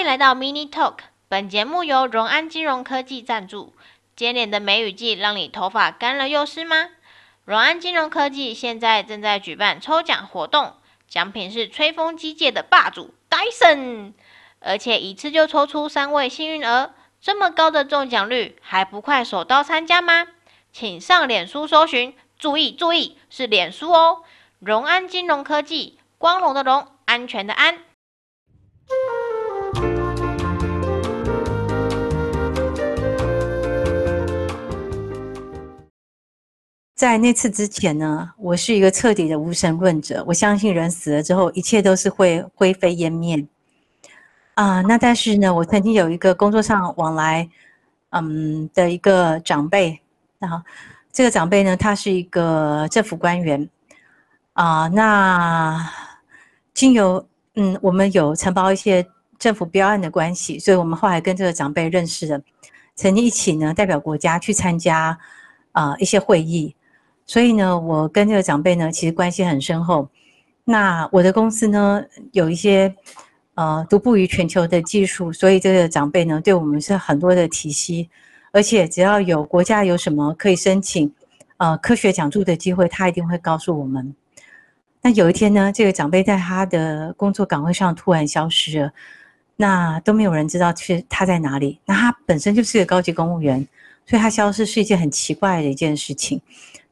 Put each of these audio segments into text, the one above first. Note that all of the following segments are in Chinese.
欢迎来到 Mini Talk，本节目由荣安金融科技赞助。接连的梅雨季让你头发干了又湿吗？荣安金融科技现在正在举办抽奖活动，奖品是吹风机界的霸主 Dyson，而且一次就抽出三位幸运儿，这么高的中奖率，还不快手刀参加吗？请上脸书搜寻，注意注意，是脸书哦。荣安金融科技，光荣的荣，安全的安。在那次之前呢，我是一个彻底的无神论者，我相信人死了之后，一切都是会灰飞烟灭。啊、那但是呢，我曾经有一个工作上往来，嗯的一个长辈。那这个长辈呢，他是一个政府官员啊、那经由嗯，我们有承包一些政府标案的关系，所以我们后来跟这个长辈认识了，曾经一起呢代表国家去参加啊、一些会议。所以呢，我跟这个长辈呢其实关系很深厚。那我的公司呢有一些呃独步于全球的技术，所以这个长辈呢对我们是很多的提携。而且只要有国家有什么可以申请，呃，科学讲座的机会，他一定会告诉我们。那有一天呢，这个长辈在他的工作岗位上突然消失了，那都没有人知道是他在哪里。那他本身就是个高级公务员，所以他消失是一件很奇怪的一件事情。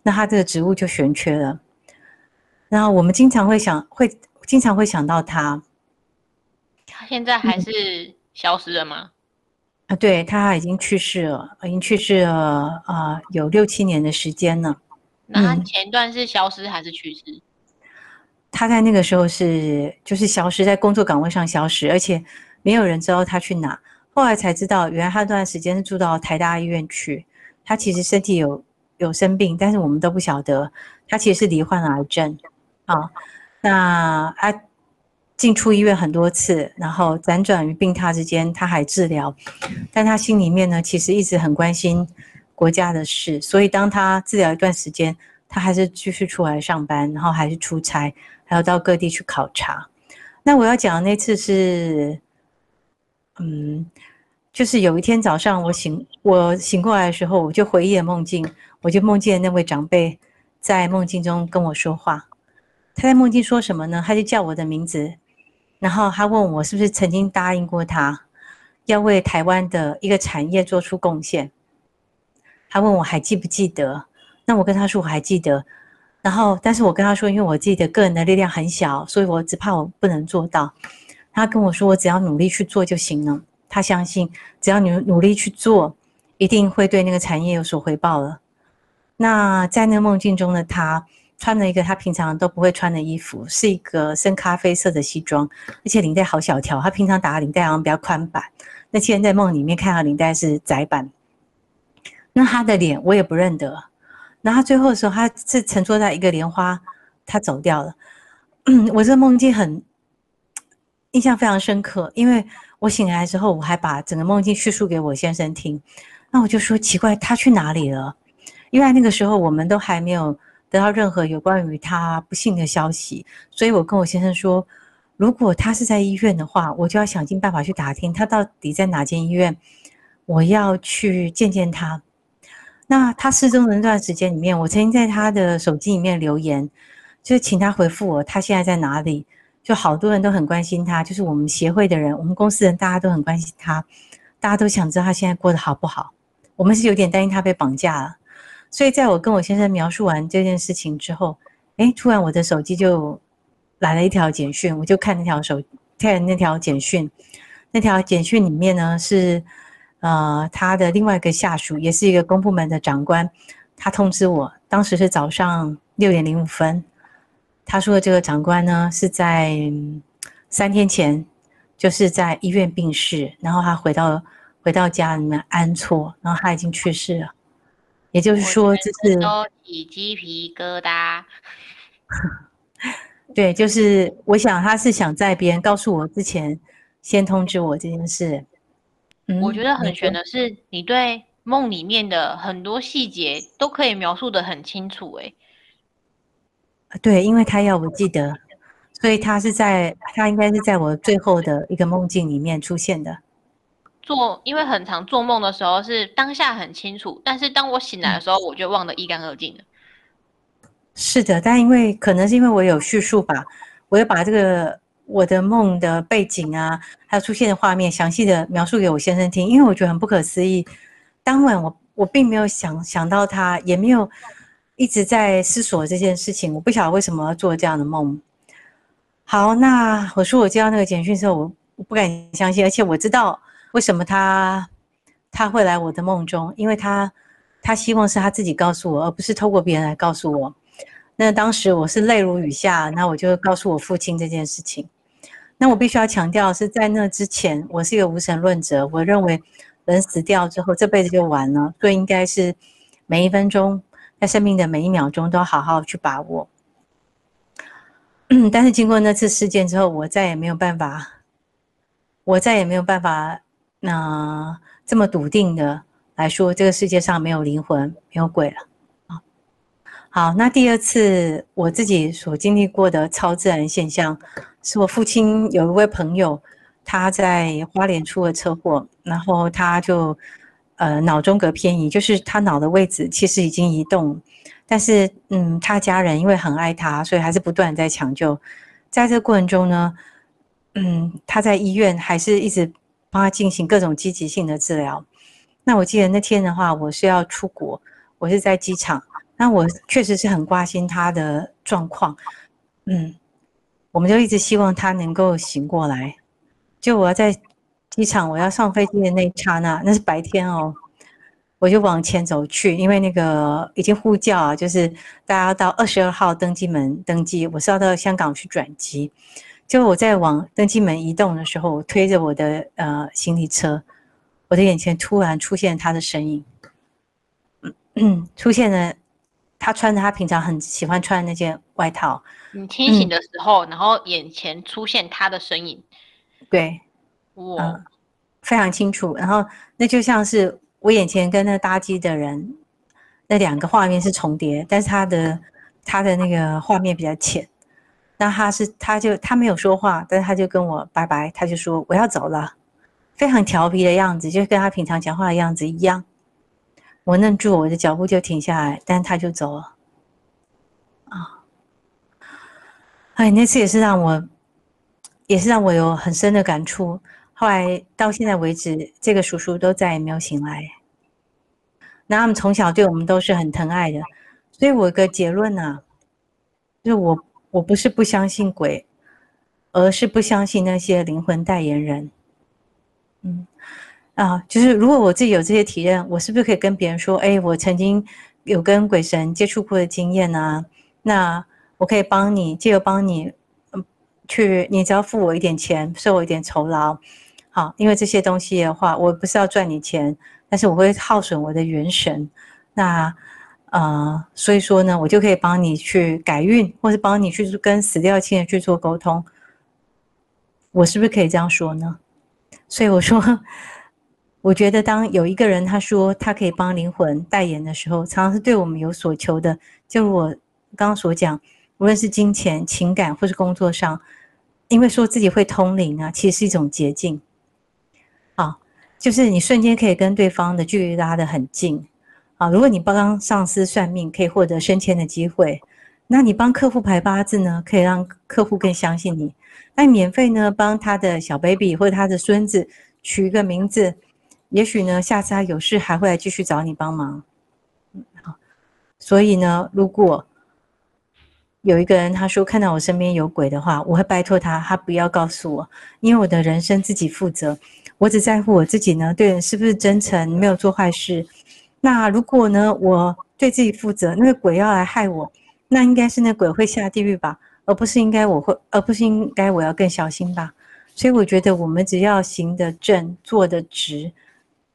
那他这个职务就悬缺了。然后我们经常会想，会经常会想到他。他现在还是消失了吗？嗯啊，对，他已经去世了，已经去世了啊、呃，有六七年的时间了。那他前段是消失还是去世？嗯、他在那个时候是就是消失在工作岗位上消失，而且没有人知道他去哪。后来才知道，原来他那段时间是住到台大医院去。他其实身体有有生病，但是我们都不晓得，他其实是罹患癌症。啊，那他。进出医院很多次，然后辗转于病榻之间，他还治疗，但他心里面呢，其实一直很关心国家的事。所以当他治疗一段时间，他还是继续出来上班，然后还是出差，还要到各地去考察。那我要讲的那次是，嗯，就是有一天早上我醒，我醒过来的时候，我就回忆了梦境，我就梦见那位长辈在梦境中跟我说话。他在梦境说什么呢？他就叫我的名字。然后他问我是不是曾经答应过他，要为台湾的一个产业做出贡献。他问我还记不记得？那我跟他说我还记得。然后，但是我跟他说，因为我自己的个人的力量很小，所以我只怕我不能做到。他跟我说，我只要努力去做就行了。他相信，只要你努力去做，一定会对那个产业有所回报了。那在那个梦境中的他。穿了一个他平常都不会穿的衣服，是一个深咖啡色的西装，而且领带好小条。他平常打的领带好像比较宽版，那现在在梦里面看到领带是窄版。那他的脸我也不认得。那他最后的时候，他是乘坐在一个莲花，他走掉了。嗯，我这个梦境很印象非常深刻，因为我醒来之后，我还把整个梦境叙述给我先生听。那我就说奇怪，他去哪里了？因为那个时候我们都还没有。得到任何有关于他不幸的消息，所以我跟我先生说，如果他是在医院的话，我就要想尽办法去打听他到底在哪间医院，我要去见见他。那他失踪的那段时间里面，我曾经在他的手机里面留言，就是请他回复我他现在在哪里。就好多人都很关心他，就是我们协会的人，我们公司人大家都很关心他，大家都想知道他现在过得好不好。我们是有点担心他被绑架了。所以，在我跟我先生描述完这件事情之后，哎，突然我的手机就来了一条简讯，我就看那条手看那条简讯，那条简讯里面呢是，呃，他的另外一个下属，也是一个公部门的长官，他通知我，当时是早上六点零五分，他说这个长官呢是在三天前就是在医院病逝，然后他回到回到家里面安错，然后他已经去世了。也就是说，就是都起鸡皮疙瘩。对，就是我想他是想在别人告诉我之前，先通知我这件事。嗯，我觉得很玄的是，你对梦里面的很多细节都可以描述的很清楚。哎，对，因为他要我记得，所以他是在他应该是在我最后的一个梦境里面出现的。做，因为很常做梦的时候是当下很清楚，但是当我醒来的时候，我就忘得一干二净了。是的，但因为可能是因为我有叙述吧，我要把这个我的梦的背景啊，还有出现的画面，详细的描述给我先生听，因为我觉得很不可思议。当晚我我并没有想想到他，也没有一直在思索这件事情，我不晓得为什么要做这样的梦。好，那我说我接到那个简讯的时候，我我不敢相信，而且我知道。为什么他他会来我的梦中？因为他他希望是他自己告诉我，而不是透过别人来告诉我。那当时我是泪如雨下，那我就告诉我父亲这件事情。那我必须要强调是在那之前，我是一个无神论者，我认为人死掉之后这辈子就完了，所以应该是每一分钟在生命的每一秒钟都好好去把握。但是经过那次事件之后，我再也没有办法，我再也没有办法。那这么笃定的来说，这个世界上没有灵魂，没有鬼了啊。好，那第二次我自己所经历过的超自然现象，是我父亲有一位朋友，他在花莲出了车祸，然后他就呃脑中隔偏移，就是他脑的位置其实已经移动，但是嗯，他家人因为很爱他，所以还是不断在抢救。在这个过程中呢，嗯，他在医院还是一直。帮他进行各种积极性的治疗。那我记得那天的话，我是要出国，我是在机场。那我确实是很关心他的状况。嗯，我们就一直希望他能够醒过来。就我要在机场，我要上飞机的那一刹那，那是白天哦，我就往前走去，因为那个已经呼叫啊，就是大家到二十二号登机门登机，我是要到香港去转机。就我在往登机门移动的时候，我推着我的呃行李车，我的眼前突然出现他的身影，嗯嗯，出现了，他穿着他平常很喜欢穿的那件外套。你清醒的时候，嗯、然后眼前出现他的身影，对，哇、呃，非常清楚。然后那就像是我眼前跟那搭机的人，那两个画面是重叠，但是他的他的那个画面比较浅。那他是，他就他没有说话，但是他就跟我拜拜，他就说我要走了，非常调皮的样子，就跟他平常讲话的样子一样。我愣住，我的脚步就停下来，但他就走了。啊，哎，那次也是让我，也是让我有很深的感触。后来到现在为止，这个叔叔都再也没有醒来。那他们从小对我们都是很疼爱的，所以我有个结论呢、就是我。我不是不相信鬼，而是不相信那些灵魂代言人。嗯，啊，就是如果我自己有这些体验，我是不是可以跟别人说，哎，我曾经有跟鬼神接触过的经验啊？那我可以帮你，借由帮你，嗯，去，你只要付我一点钱，收我一点酬劳，好，因为这些东西的话，我不是要赚你钱，但是我会耗损我的元神。那。呃，所以说呢，我就可以帮你去改运，或是帮你去跟死掉亲人去做沟通。我是不是可以这样说呢？所以我说，我觉得当有一个人他说他可以帮灵魂代言的时候，常常是对我们有所求的。就我刚刚所讲，无论是金钱、情感，或是工作上，因为说自己会通灵啊，其实是一种捷径。啊，就是你瞬间可以跟对方的距离拉得很近。啊，如果你帮上司算命，可以获得升迁的机会；那你帮客户排八字呢，可以让客户更相信你。那你免费呢，帮他的小 baby 或者他的孙子取一个名字，也许呢，下次他有事还会来继续找你帮忙。嗯好，所以呢，如果有一个人他说看到我身边有鬼的话，我会拜托他，他不要告诉我，因为我的人生自己负责，我只在乎我自己呢，对人是不是真诚，没有做坏事。那如果呢，我对自己负责，那个鬼要来害我，那应该是那鬼会下地狱吧，而不是应该我会，而不是应该我要更小心吧。所以我觉得我们只要行得正，坐得直，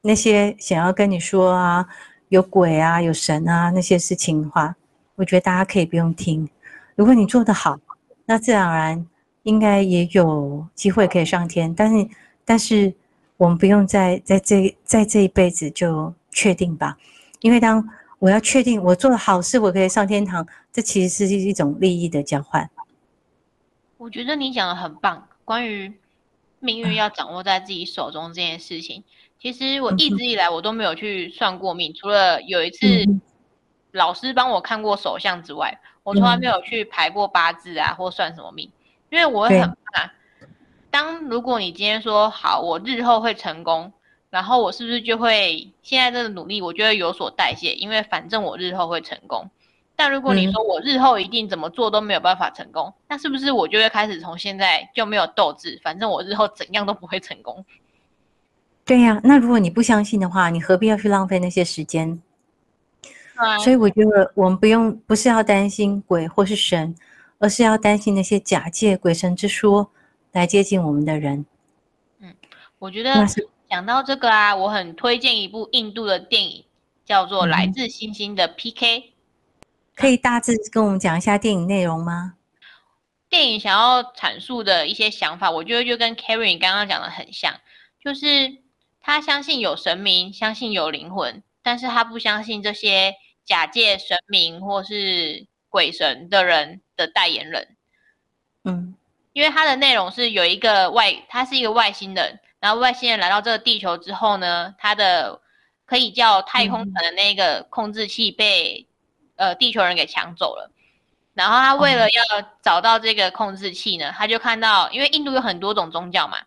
那些想要跟你说啊，有鬼啊，有神啊那些事情的话，我觉得大家可以不用听。如果你做得好，那自然而然应该也有机会可以上天。但是，但是我们不用在在这在这一辈子就。确定吧，因为当我要确定我做了好事，我可以上天堂，这其实是一种利益的交换。我觉得你讲的很棒，关于命运要掌握在自己手中这件事情。其实我一直以来我都没有去算过命，除了有一次老师帮我看过手相之外，我从来没有去排过八字啊，或算什么命，因为我会很怕。当如果你今天说好，我日后会成功，然后我是不是就会现在这个努力，我就会有所代谢？因为反正我日后会成功。但如果你说我日后一定怎么做都没有办法成功，嗯、那是不是我就会开始从现在就没有斗志？反正我日后怎样都不会成功。对呀、啊，那如果你不相信的话，你何必要去浪费那些时间？啊、所以我觉得我们不用，不是要担心鬼或是神，而是要担心那些假借鬼神之说来接近我们的人。嗯，我觉得讲到这个啊，我很推荐一部印度的电影，叫做《来自星星的 PK》。可以大致跟我们讲一下电影内容吗？电影想要阐述的一些想法，我觉得就跟 Kerry 刚刚讲的很像，就是他相信有神明，相信有灵魂，但是他不相信这些假借神明或是鬼神的人的代言人。嗯，因为他的内容是有一个外，他是一个外星人，然后外星人来到这个地球之后呢，他的可以叫太空船的那个控制器被。呃，地球人给抢走了，然后他为了要找到这个控制器呢，他就看到，因为印度有很多种宗教嘛，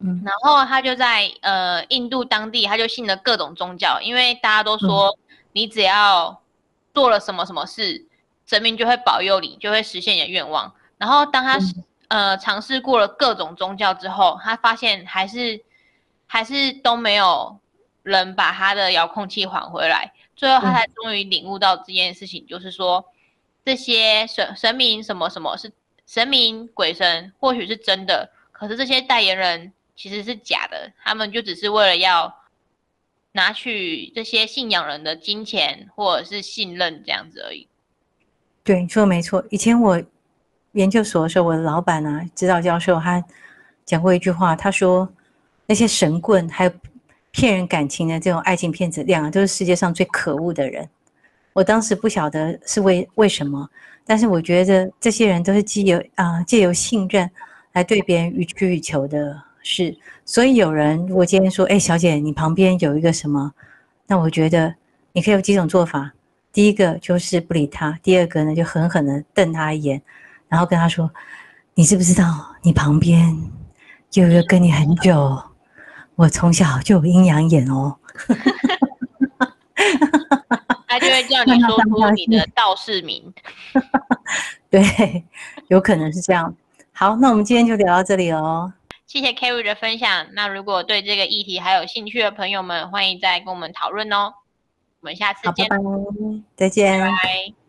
嗯，然后他就在呃印度当地，他就信了各种宗教，因为大家都说你只要做了什么什么事，神明就会保佑你，就会实现你的愿望。然后当他呃尝试过了各种宗教之后，他发现还是还是都没有人把他的遥控器还回来。最后，他才终于领悟到这件事情，嗯、就是说，这些神神明什么什么是神明鬼神，或许是真的，可是这些代言人其实是假的，他们就只是为了要拿取这些信仰人的金钱或者是信任这样子而已。对，你说的没错。以前我研究所的时候，我的老板啊，指导教授，他讲过一句话，他说那些神棍还有。骗人感情的这种爱情骗子，两个都是世界上最可恶的人。我当时不晓得是为为什么，但是我觉得这些人都是借由啊借由信任来对别人予取予求的事。所以有人如果今天说，哎，小姐，你旁边有一个什么？那我觉得你可以有几种做法。第一个就是不理他，第二个呢就狠狠的瞪他一眼，然后跟他说：“你知不知道你旁边有一个跟你很久？”我从小就有阴阳眼哦，他就会叫你说出你的道士名，对，有可能是这样。好，那我们今天就聊到这里哦。谢谢 Kerry 的分享。那如果对这个议题还有兴趣的朋友们，欢迎再跟我们讨论哦。我们下次见，拜拜，再见。拜拜。